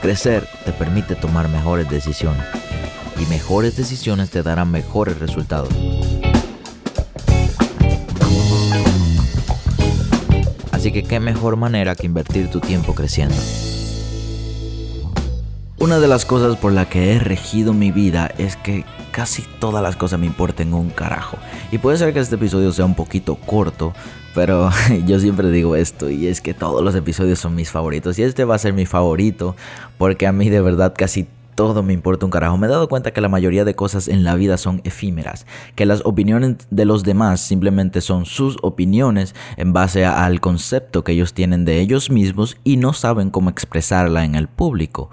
Crecer te permite tomar mejores decisiones y mejores decisiones te darán mejores resultados. Así que qué mejor manera que invertir tu tiempo creciendo. Una de las cosas por la que he regido mi vida es que casi todas las cosas me importen un carajo. Y puede ser que este episodio sea un poquito corto, pero yo siempre digo esto y es que todos los episodios son mis favoritos y este va a ser mi favorito porque a mí de verdad casi todo me importa un carajo. Me he dado cuenta que la mayoría de cosas en la vida son efímeras, que las opiniones de los demás simplemente son sus opiniones en base al concepto que ellos tienen de ellos mismos y no saben cómo expresarla en el público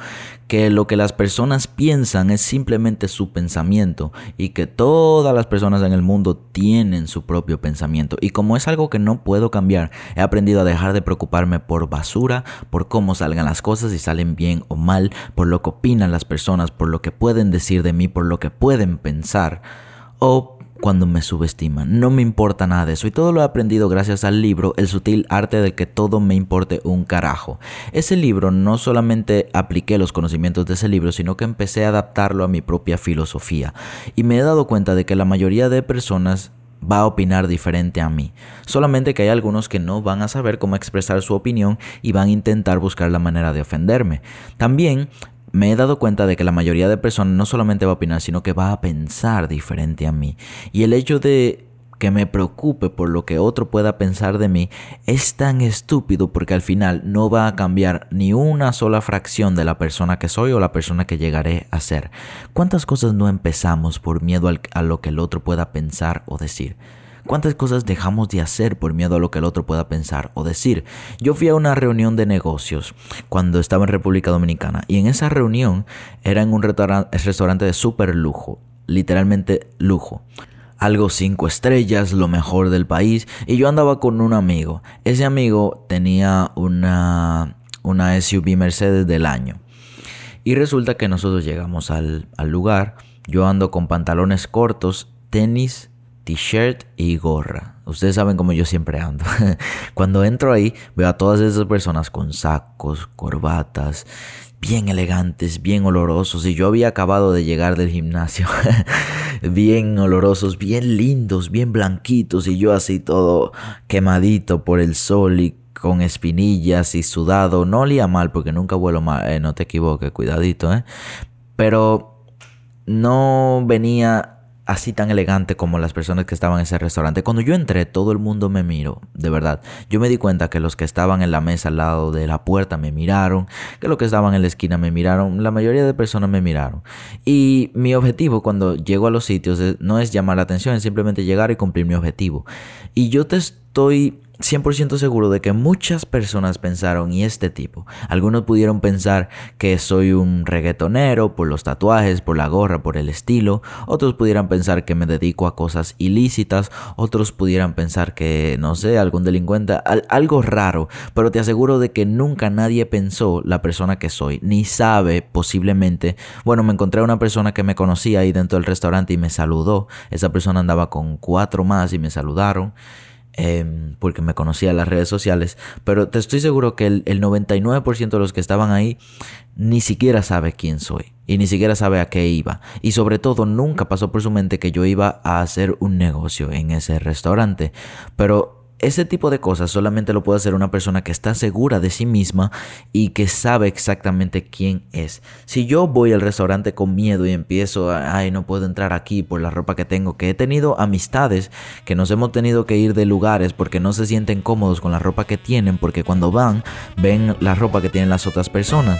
que lo que las personas piensan es simplemente su pensamiento y que todas las personas en el mundo tienen su propio pensamiento. Y como es algo que no puedo cambiar, he aprendido a dejar de preocuparme por basura, por cómo salgan las cosas, si salen bien o mal, por lo que opinan las personas, por lo que pueden decir de mí, por lo que pueden pensar o cuando me subestiman. No me importa nada de eso y todo lo he aprendido gracias al libro El sutil arte de que todo me importe un carajo. Ese libro no solamente apliqué los conocimientos de ese libro, sino que empecé a adaptarlo a mi propia filosofía y me he dado cuenta de que la mayoría de personas va a opinar diferente a mí. Solamente que hay algunos que no van a saber cómo expresar su opinión y van a intentar buscar la manera de ofenderme. También me he dado cuenta de que la mayoría de personas no solamente va a opinar, sino que va a pensar diferente a mí. Y el hecho de que me preocupe por lo que otro pueda pensar de mí es tan estúpido porque al final no va a cambiar ni una sola fracción de la persona que soy o la persona que llegaré a ser. ¿Cuántas cosas no empezamos por miedo a lo que el otro pueda pensar o decir? ¿Cuántas cosas dejamos de hacer por miedo a lo que el otro pueda pensar o decir? Yo fui a una reunión de negocios cuando estaba en República Dominicana y en esa reunión era en un restaurante de súper lujo, literalmente lujo algo cinco estrellas, lo mejor del país. Y yo andaba con un amigo. Ese amigo tenía una, una SUV Mercedes del año. Y resulta que nosotros llegamos al, al lugar. Yo ando con pantalones cortos, tenis t-shirt y gorra. Ustedes saben cómo yo siempre ando. Cuando entro ahí, veo a todas esas personas con sacos, corbatas, bien elegantes, bien olorosos. Y yo había acabado de llegar del gimnasio. bien olorosos, bien lindos, bien blanquitos. Y yo así todo quemadito por el sol y con espinillas y sudado. No olía mal porque nunca vuelo mal. Eh, no te equivoques, cuidadito, ¿eh? Pero no venía así tan elegante como las personas que estaban en ese restaurante. Cuando yo entré, todo el mundo me miró, de verdad. Yo me di cuenta que los que estaban en la mesa al lado de la puerta me miraron, que los que estaban en la esquina me miraron, la mayoría de personas me miraron. Y mi objetivo cuando llego a los sitios no es llamar la atención, es simplemente llegar y cumplir mi objetivo. Y yo te estoy 100% seguro de que muchas personas pensaron, y este tipo, algunos pudieron pensar que soy un reggaetonero por los tatuajes, por la gorra, por el estilo, otros pudieran pensar que me dedico a cosas ilícitas, otros pudieran pensar que, no sé, algún delincuente, algo raro, pero te aseguro de que nunca nadie pensó la persona que soy, ni sabe posiblemente, bueno, me encontré a una persona que me conocía ahí dentro del restaurante y me saludó, esa persona andaba con cuatro más y me saludaron. Em, porque me conocía en las redes sociales, pero te estoy seguro que el, el 99% de los que estaban ahí ni siquiera sabe quién soy y ni siquiera sabe a qué iba. Y sobre todo nunca pasó por su mente que yo iba a hacer un negocio en ese restaurante. Pero ese tipo de cosas solamente lo puede hacer una persona que está segura de sí misma y que sabe exactamente quién es. Si yo voy al restaurante con miedo y empiezo, ay, no puedo entrar aquí por la ropa que tengo, que he tenido amistades que nos hemos tenido que ir de lugares porque no se sienten cómodos con la ropa que tienen, porque cuando van ven la ropa que tienen las otras personas.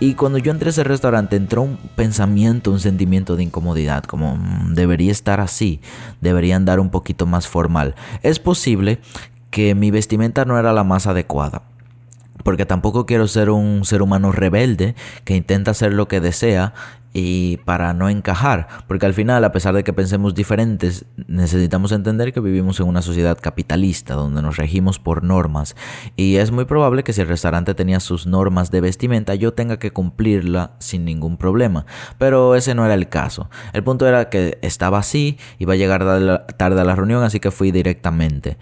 Y cuando yo entré a ese restaurante entró un pensamiento, un sentimiento de incomodidad, como mm, debería estar así, debería andar un poquito más formal. Es posible que mi vestimenta no era la más adecuada porque tampoco quiero ser un ser humano rebelde que intenta hacer lo que desea y para no encajar, porque al final, a pesar de que pensemos diferentes, necesitamos entender que vivimos en una sociedad capitalista donde nos regimos por normas y es muy probable que si el restaurante tenía sus normas de vestimenta yo tenga que cumplirla sin ningún problema, pero ese no era el caso. El punto era que estaba así, iba a llegar tarde a la reunión, así que fui directamente.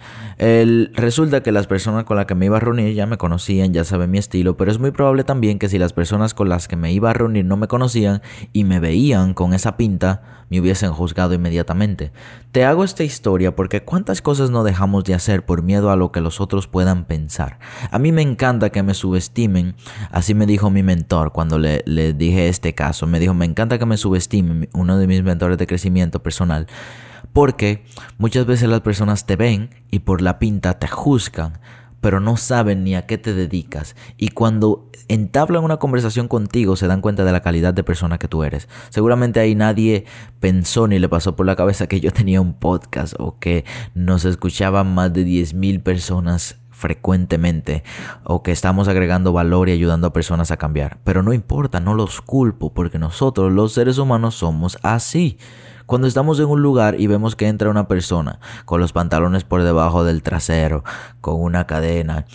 Resulta que las personas con las que me iba a reunir ya me conocían, ya saben mi estilo, pero es muy probable también que si las personas con las que me iba a reunir no me conocían, y me veían con esa pinta, me hubiesen juzgado inmediatamente. Te hago esta historia porque cuántas cosas no dejamos de hacer por miedo a lo que los otros puedan pensar. A mí me encanta que me subestimen, así me dijo mi mentor cuando le, le dije este caso, me dijo, me encanta que me subestimen, uno de mis mentores de crecimiento personal. Porque muchas veces las personas te ven y por la pinta te juzgan pero no saben ni a qué te dedicas. Y cuando entablan una conversación contigo se dan cuenta de la calidad de persona que tú eres. Seguramente ahí nadie pensó ni le pasó por la cabeza que yo tenía un podcast o que nos escuchaban más de 10.000 personas frecuentemente o que estamos agregando valor y ayudando a personas a cambiar. Pero no importa, no los culpo porque nosotros los seres humanos somos así. Cuando estamos en un lugar y vemos que entra una persona con los pantalones por debajo del trasero, con una cadena,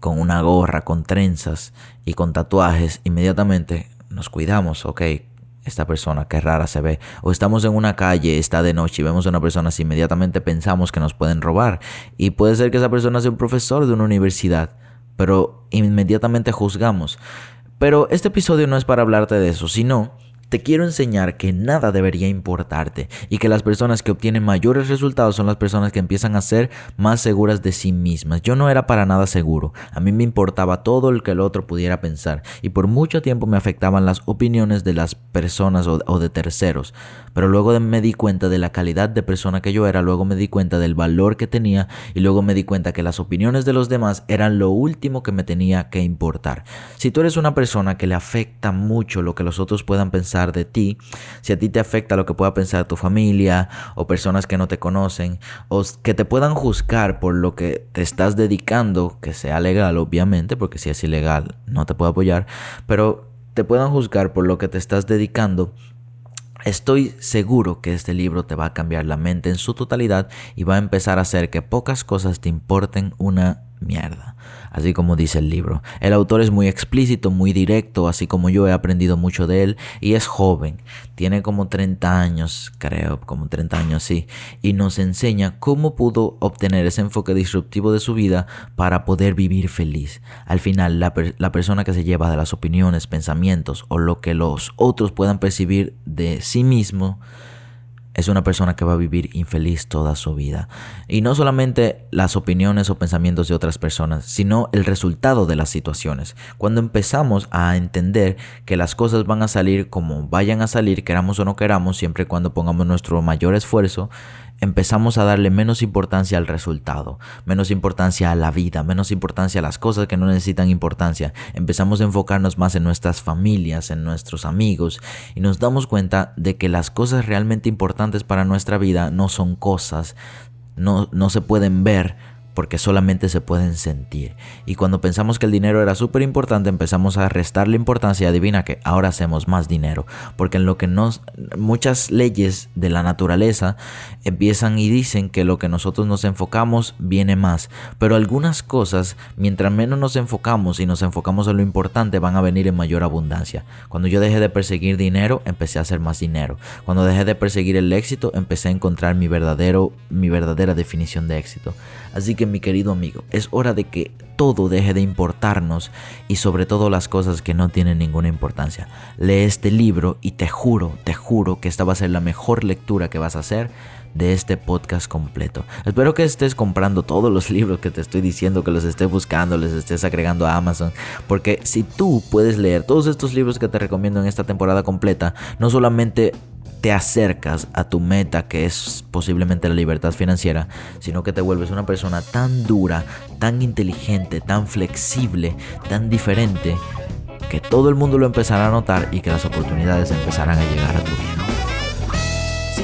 con una gorra, con trenzas y con tatuajes, inmediatamente nos cuidamos, ok, esta persona, qué rara se ve. O estamos en una calle, está de noche y vemos a una persona inmediatamente pensamos que nos pueden robar. Y puede ser que esa persona sea un profesor de una universidad, pero inmediatamente juzgamos. Pero este episodio no es para hablarte de eso, sino te quiero enseñar que nada debería importarte y que las personas que obtienen mayores resultados son las personas que empiezan a ser más seguras de sí mismas. Yo no era para nada seguro, a mí me importaba todo lo que el otro pudiera pensar y por mucho tiempo me afectaban las opiniones de las personas o, de terceros, pero luego me di cuenta de la calidad de persona que yo era, luego me di cuenta del valor que tenía y luego me di cuenta que las opiniones de los demás eran lo último que me tenía que importar. Si tú eres una persona que le afecta mucho lo que los otros puedan pensar, de ti, si a ti te afecta lo que pueda pensar tu familia o personas que no te conocen o que te puedan juzgar por lo que te estás dedicando, que sea legal obviamente, porque si es ilegal no te puedo apoyar, pero te puedan juzgar por lo que te estás dedicando, Estoy seguro que este libro te va a cambiar la mente en su totalidad y va a empezar a hacer que pocas cosas te importen una mierda, así como dice el libro. El autor es muy explícito, muy directo, así como yo he aprendido mucho de él, y es joven, tiene como 30 años, creo, como 30 años, sí, y nos enseña cómo pudo obtener ese enfoque disruptivo de su vida para poder vivir feliz. Al final, la, la persona que se lleva de las opiniones, pensamientos o lo que los otros puedan percibir de sí mismo, es una persona que va a vivir infeliz toda su vida. Y no solamente las opiniones o pensamientos de otras personas, sino el resultado de las situaciones. Cuando empezamos a entender que las cosas van a salir como vayan a salir, queramos o no queramos, siempre y cuando pongamos nuestro mayor esfuerzo, empezamos a darle menos importancia al resultado, menos importancia a la vida, menos importancia a las cosas que no necesitan importancia. Empezamos a enfocarnos más en nuestras familias, en nuestros amigos y nos damos cuenta de que las cosas realmente importantes para nuestra vida no son cosas, no, no se pueden ver, porque solamente se pueden sentir. Y cuando pensamos que el dinero era súper importante, empezamos a restarle importancia y adivina que ahora hacemos más dinero. Porque en lo que nos, muchas leyes de la naturaleza empiezan y dicen que lo que nosotros nos enfocamos viene más. Pero algunas cosas, mientras menos nos enfocamos y nos enfocamos en lo importante, van a venir en mayor abundancia. Cuando yo dejé de perseguir dinero, empecé a hacer más dinero. Cuando dejé de perseguir el éxito, empecé a encontrar mi verdadero, mi verdadera definición de éxito. Así que mi querido amigo, es hora de que todo deje de importarnos y sobre todo las cosas que no tienen ninguna importancia. Lee este libro y te juro, te juro que esta va a ser la mejor lectura que vas a hacer de este podcast completo. Espero que estés comprando todos los libros que te estoy diciendo, que los estés buscando, les estés agregando a Amazon, porque si tú puedes leer todos estos libros que te recomiendo en esta temporada completa, no solamente te acercas a tu meta que es posiblemente la libertad financiera, sino que te vuelves una persona tan dura, tan inteligente, tan flexible, tan diferente, que todo el mundo lo empezará a notar y que las oportunidades empezarán a llegar a tu vida.